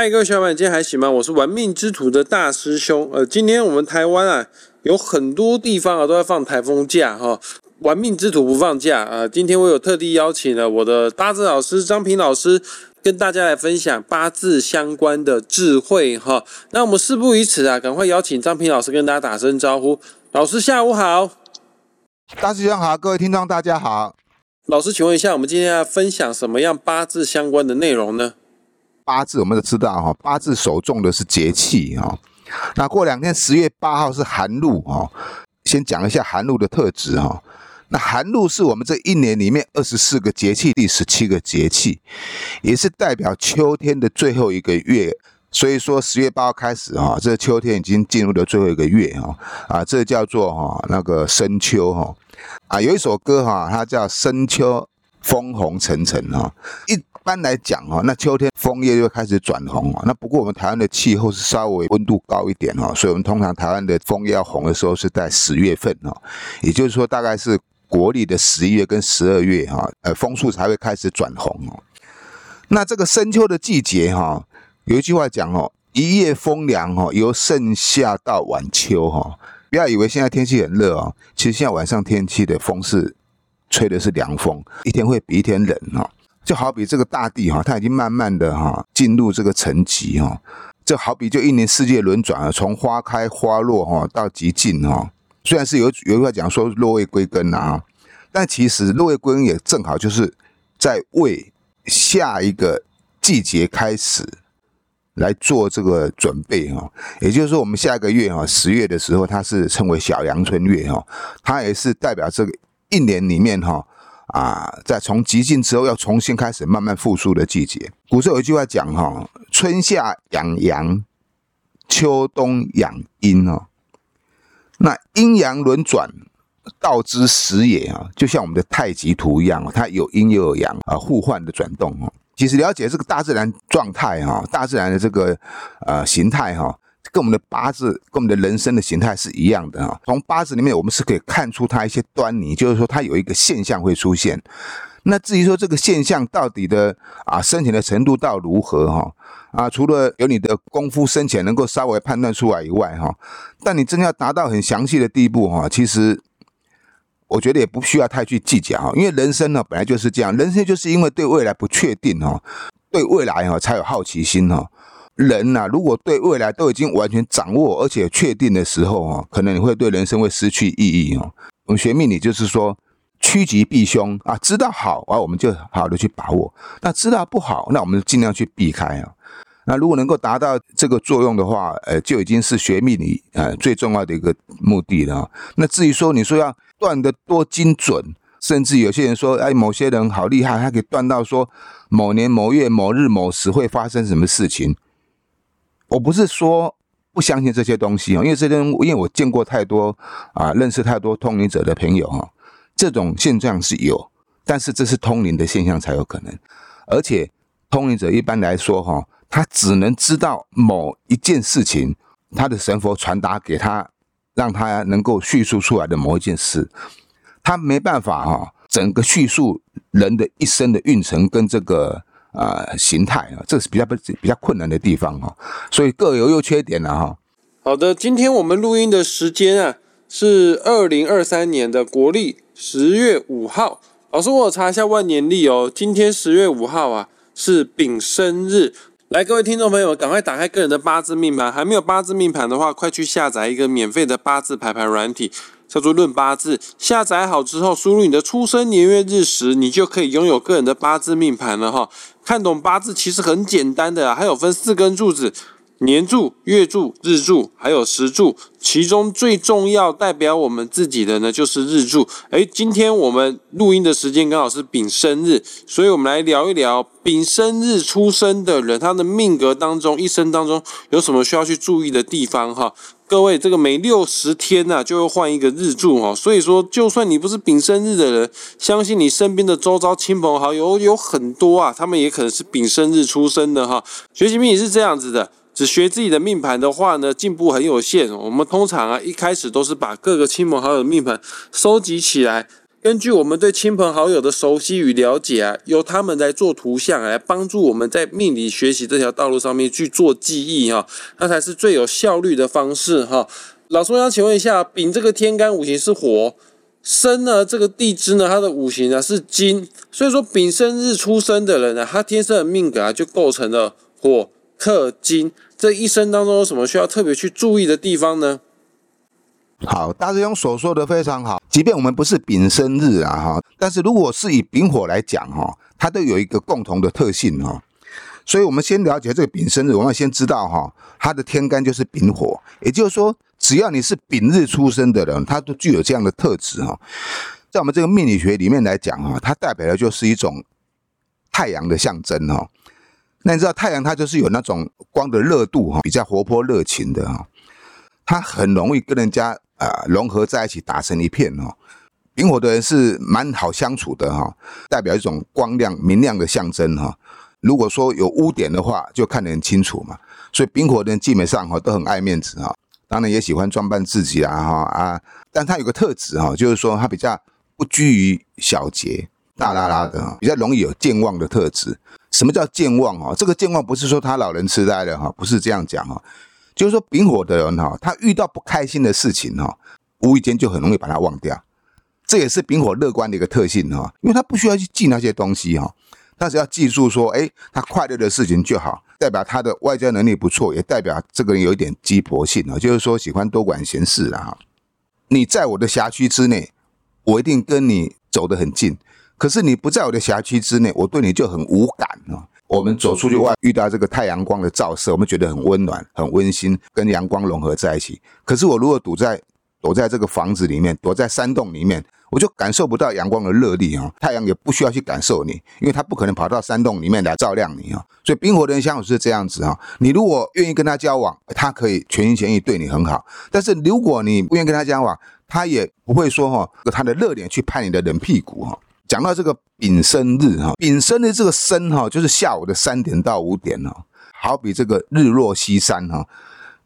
嗨，各位小伙伴，今天还行吗？我是玩命之徒的大师兄。呃，今天我们台湾啊，有很多地方啊都在放台风假哈。玩命之徒不放假啊。今天我有特地邀请了我的八字老师张平老师，跟大家来分享八字相关的智慧哈。那我们事不宜迟啊，赶快邀请张平老师跟大家打声招呼。老师下午好，大师兄好，各位听众大家好。老师，请问一下，我们今天要分享什么样八字相关的内容呢？八字我们都知道哈，八字首重的是节气哈。那过两天十月八号是寒露哈，先讲一下寒露的特质哈。那寒露是我们这一年里面二十四个节气第十七个节气，也是代表秋天的最后一个月。所以说十月八号开始哈，这秋天已经进入了最后一个月哈啊，这叫做哈那个深秋哈啊，有一首歌哈，它叫深秋枫红沉沉哈一。一般来讲哈，那秋天枫叶就会开始转红啊。那不过我们台湾的气候是稍微温度高一点哈，所以我们通常台湾的枫叶要红的时候是在十月份哈，也就是说大概是国历的十一月跟十二月哈，呃，枫树才会开始转红哦。那这个深秋的季节哈，有一句话讲哦，一夜风凉哈，由盛夏到晚秋哈。不要以为现在天气很热哦，其实现在晚上天气的风是吹的是凉风，一天会比一天冷哈。就好比这个大地哈，它已经慢慢的哈进入这个沉寂哈。这好比就一年四季轮转啊，从花开花落哈到极尽哈。虽然是有有句话讲说落叶归根啊，但其实落叶归根也正好就是在为下一个季节开始来做这个准备哈。也就是说，我们下一个月哈十月的时候，它是称为小阳春月哈，它也是代表这个一年里面哈。啊，在从极尽之后要重新开始慢慢复苏的季节。古时候有一句话讲哈，春夏养阳，秋冬养阴哦。那阴阳轮转，道之始也啊，就像我们的太极图一样它有阴又有阳啊，互换的转动哦。其实了解这个大自然状态哈，大自然的这个呃形态哈。跟我们的八字、跟我们的人生的形态是一样的哈。从八字里面，我们是可以看出它一些端倪，就是说它有一个现象会出现。那至于说这个现象到底的啊深浅的程度到如何哈啊，除了有你的功夫深浅能够稍微判断出来以外哈，但你真的要达到很详细的地步哈，其实我觉得也不需要太去计较哈，因为人生呢本来就是这样，人生就是因为对未来不确定哈，对未来哈才有好奇心哈。人呐，如果对未来都已经完全掌握而且确定的时候啊，可能你会对人生会失去意义哦。我们学命理就是说趋吉避凶啊，知道好啊，我们就好的去把握；那知道不好，那我们尽量去避开啊。那如果能够达到这个作用的话，呃，就已经是学命理呃最重要的一个目的了。那至于说你说要断的多精准，甚至有些人说，哎，某些人好厉害，他可以断到说某年某月某日某时会发生什么事情。我不是说不相信这些东西啊，因为这些，因为我见过太多啊，认识太多通灵者的朋友哈，这种现象是有，但是这是通灵的现象才有可能，而且通灵者一般来说哈，他只能知道某一件事情，他的神佛传达给他，让他能够叙述出来的某一件事，他没办法哈，整个叙述人的一生的运程跟这个。啊，形态啊，这是比较不比较困难的地方哈，所以各有优缺点了哈。好的，今天我们录音的时间啊是二零二三年的国历十月五号。老师，我查一下万年历哦，今天十月五号啊是丙申日。来，各位听众朋友，赶快打开个人的八字命盘，还没有八字命盘的话，快去下载一个免费的八字排盘软体。叫做论八字，下载好之后，输入你的出生年月日时，你就可以拥有个人的八字命盘了哈。看懂八字其实很简单的，还有分四根柱子。年柱、月柱、日柱，还有时柱，其中最重要代表我们自己的呢，就是日柱。诶，今天我们录音的时间刚好是丙申日，所以我们来聊一聊丙申日出生的人，他的命格当中，一生当中有什么需要去注意的地方哈。各位，这个每六十天呐，就会换一个日柱哈，所以说，就算你不是丙申日的人，相信你身边的周遭亲朋好友有很多啊，他们也可能是丙申日出生的哈。学习命理是这样子的。只学自己的命盘的话呢，进步很有限。我们通常啊，一开始都是把各个亲朋好友的命盘收集起来，根据我们对亲朋好友的熟悉与了解啊，由他们来做图像，来帮助我们在命理学习这条道路上面去做记忆哈，那才是最有效率的方式哈。老师，我想请问一下，丙这个天干五行是火，生呢这个地支呢它的五行呢是金，所以说丙申日出生的人呢，他天生的命格啊就构成了火克金，这一生当中有什么需要特别去注意的地方呢？好，大师兄所说的非常好。即便我们不是丙申日啊，哈，但是如果是以丙火来讲，哈，它都有一个共同的特性，哈。所以，我们先了解这个丙申日，我们要先知道，哈，它的天干就是丙火，也就是说，只要你是丙日出生的人，它都具有这样的特质，哈。在我们这个命理学里面来讲，哈，它代表的就是一种太阳的象征，哈。那你知道太阳它就是有那种光的热度，哈，比较活泼热情的，哈，它很容易跟人家。啊，融合在一起打成一片哦。丙火的人是蛮好相处的哈，代表一种光亮明亮的象征哈。如果说有污点的话，就看得很清楚嘛。所以丙火的人基本上哈都很爱面子哈，当然也喜欢装扮自己啊哈啊。但他有个特质哈，就是说他比较不拘于小节，大拉拉的，比较容易有健忘的特质。什么叫健忘啊？这个健忘不是说他老人痴呆了哈，不是这样讲哈。就是说，丙火的人哈，他遇到不开心的事情哈，无意间就很容易把它忘掉。这也是丙火乐观的一个特性哈，因为他不需要去记那些东西哈，他只要记住说，哎，他快乐的事情就好，代表他的外交能力不错，也代表这个人有一点鸡婆性啊，就是说喜欢多管闲事啊。你在我的辖区之内，我一定跟你走得很近；可是你不在我的辖区之内，我对你就很无感啊。我们走出去外，遇到这个太阳光的照射，我们觉得很温暖、很温馨，跟阳光融合在一起。可是我如果堵在躲在这个房子里面，躲在山洞里面，我就感受不到阳光的热力啊。太阳也不需要去感受你，因为它不可能跑到山洞里面来照亮你啊。所以冰火的人相处是这样子啊。你如果愿意跟他交往，他可以全心全意对你很好；但是如果你不愿意跟他交往，他也不会说哈，他的热脸去拍你的冷屁股哈。讲到这个丙申日哈，丙申的这个申哈，就是下午的三点到五点哦，好比这个日落西山哈。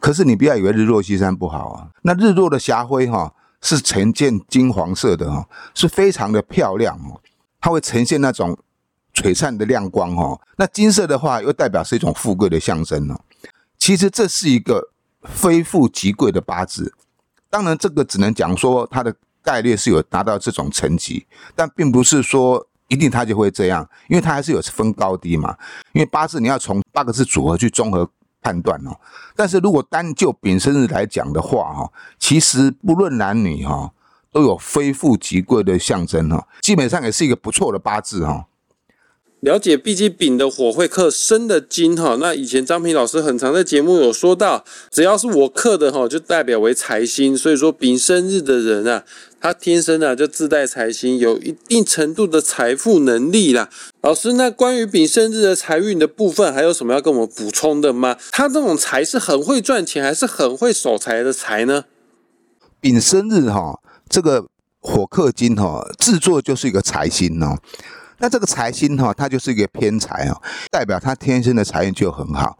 可是你不要以为日落西山不好啊，那日落的霞辉哈是呈现金黄色的哈，是非常的漂亮哦，它会呈现那种璀璨的亮光哈。那金色的话又代表是一种富贵的象征哦。其实这是一个非富即贵的八字，当然这个只能讲说它的。概率是有达到这种层级，但并不是说一定他就会这样，因为他还是有分高低嘛。因为八字你要从八个字组合去综合判断哦。但是如果单就丙生日来讲的话哈，其实不论男女哈，都有非富即贵的象征哈，基本上也是一个不错的八字哈。了解，毕竟丙的火会克生的金哈。那以前张平老师很常在节目有说到，只要是我克的哈，就代表为财星。所以说丙生日的人啊，他天生啊就自带财星，有一定程度的财富能力啦。老师，那关于丙生日的财运的部分，还有什么要跟我们补充的吗？他这种财是很会赚钱，还是很会守财的财呢？丙生日哈，这个火克金哈，制作就是一个财星哦。那这个财星哈，它就是一个偏财哦，代表他天生的财运就很好。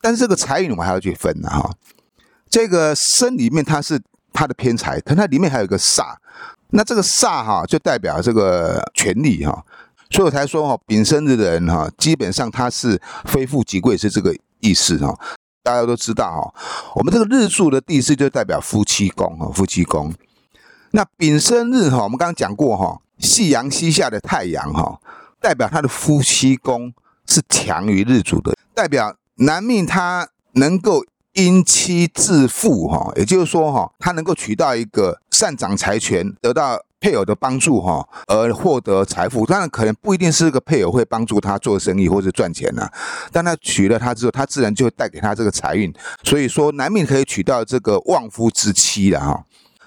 但是这个财运我们还要去分的哈。这个身里面它是他的偏财，可它里面还有一个煞。那这个煞哈，就代表这个权力哈。所以我才说哈，丙申日的人哈，基本上他是非富即贵是这个意思哈。大家都知道哈，我们这个日柱的地势就代表夫妻宫哈，夫妻宫。那丙申日哈，我们刚刚讲过哈。夕阳西下的太阳，哈，代表他的夫妻宫是强于日主的，代表男命他能够因妻致富，哈，也就是说，哈，他能够娶到一个善长财权、得到配偶的帮助，哈，而获得财富。当然，可能不一定是个配偶会帮助他做生意或者赚钱呐，但他娶了她之后，他自然就会带给他这个财运。所以说，男命可以娶到这个旺夫之妻了，哈。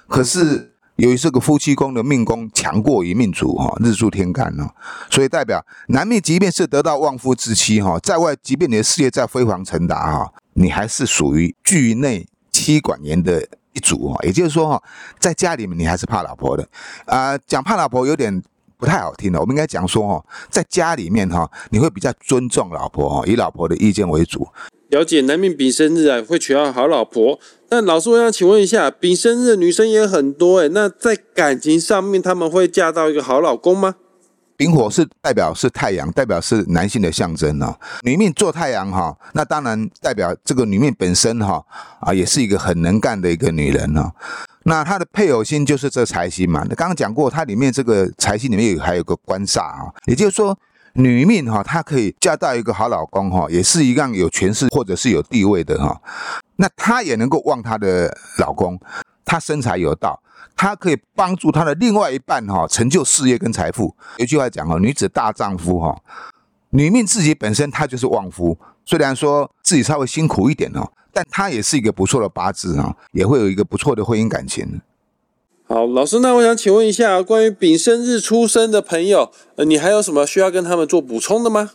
可是。由于这个夫妻宫的命宫强过于命主哈，日柱天干呢，所以代表男命即便是得到旺夫之妻哈，在外即便你的事业再辉煌成达哈，你还是属于惧内妻管严的一组哈。也就是说哈，在家里面你还是怕老婆的啊。讲怕老婆有点不太好听的，我们应该讲说哈，在家里面哈，你会比较尊重老婆哈，以老婆的意见为主。了解男命丙生日啊，会娶到好老婆。那老师，我想请问一下，丙生日的女生也很多诶，那在感情上面，他们会嫁到一个好老公吗？丙火是代表是太阳，代表是男性的象征哦。女命做太阳哈，那当然代表这个女命本身哈啊，也是一个很能干的一个女人哦。那她的配偶星就是这财星嘛。刚刚讲过，它里面这个财星里面有还有个官煞啊，也就是说。女命哈，她可以嫁到一个好老公哈，也是一样有权势或者是有地位的哈。那她也能够旺她的老公，她身材有道，她可以帮助他的另外一半哈，成就事业跟财富。有句话讲哦，女子大丈夫哈，女命自己本身她就是旺夫，虽然说自己稍微辛苦一点哦，但她也是一个不错的八字啊，也会有一个不错的婚姻感情。好，老师，那我想请问一下，关于丙申日出生的朋友，呃，你还有什么需要跟他们做补充的吗？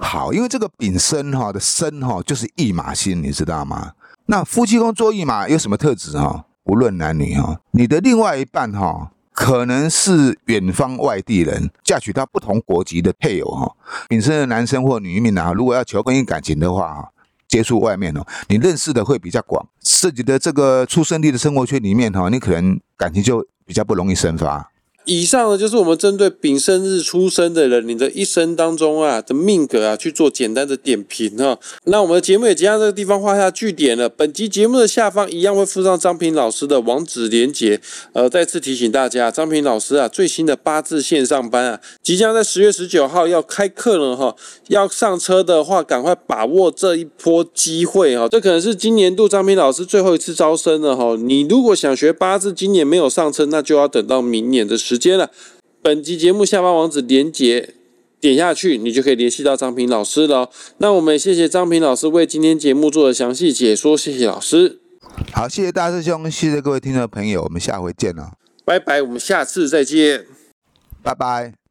好，因为这个丙申哈的申哈就是驿马星，你知道吗？那夫妻宫做驿马有什么特质哈？无论男女哈，你的另外一半哈，可能是远方外地人，嫁娶到不同国籍的配偶哈。本身的男生或女命啊，如果要求婚姻感情的话接触外面哦，你认识的会比较广，涉及的这个出生地的生活圈里面哈，你可能感情就比较不容易生发。以上呢，就是我们针对丙申日出生的人，你的一生当中啊的命格啊去做简单的点评哈。那我们的节目也即将这个地方画下句点了。本集节目的下方一样会附上张平老师的网址连接。呃，再次提醒大家，张平老师啊最新的八字线上班啊，即将在十月十九号要开课了哈。要上车的话，赶快把握这一波机会哈。这可能是今年度张平老师最后一次招生了哈。你如果想学八字，今年没有上车，那就要等到明年的时。时间了，本集节目下方网址连接点下去，你就可以联系到张平老师了。那我们谢谢张平老师为今天节目做的详细解说，谢谢老师。好，谢谢大师兄，谢谢各位听众朋友，我们下回见了，拜拜，我们下次再见，拜拜。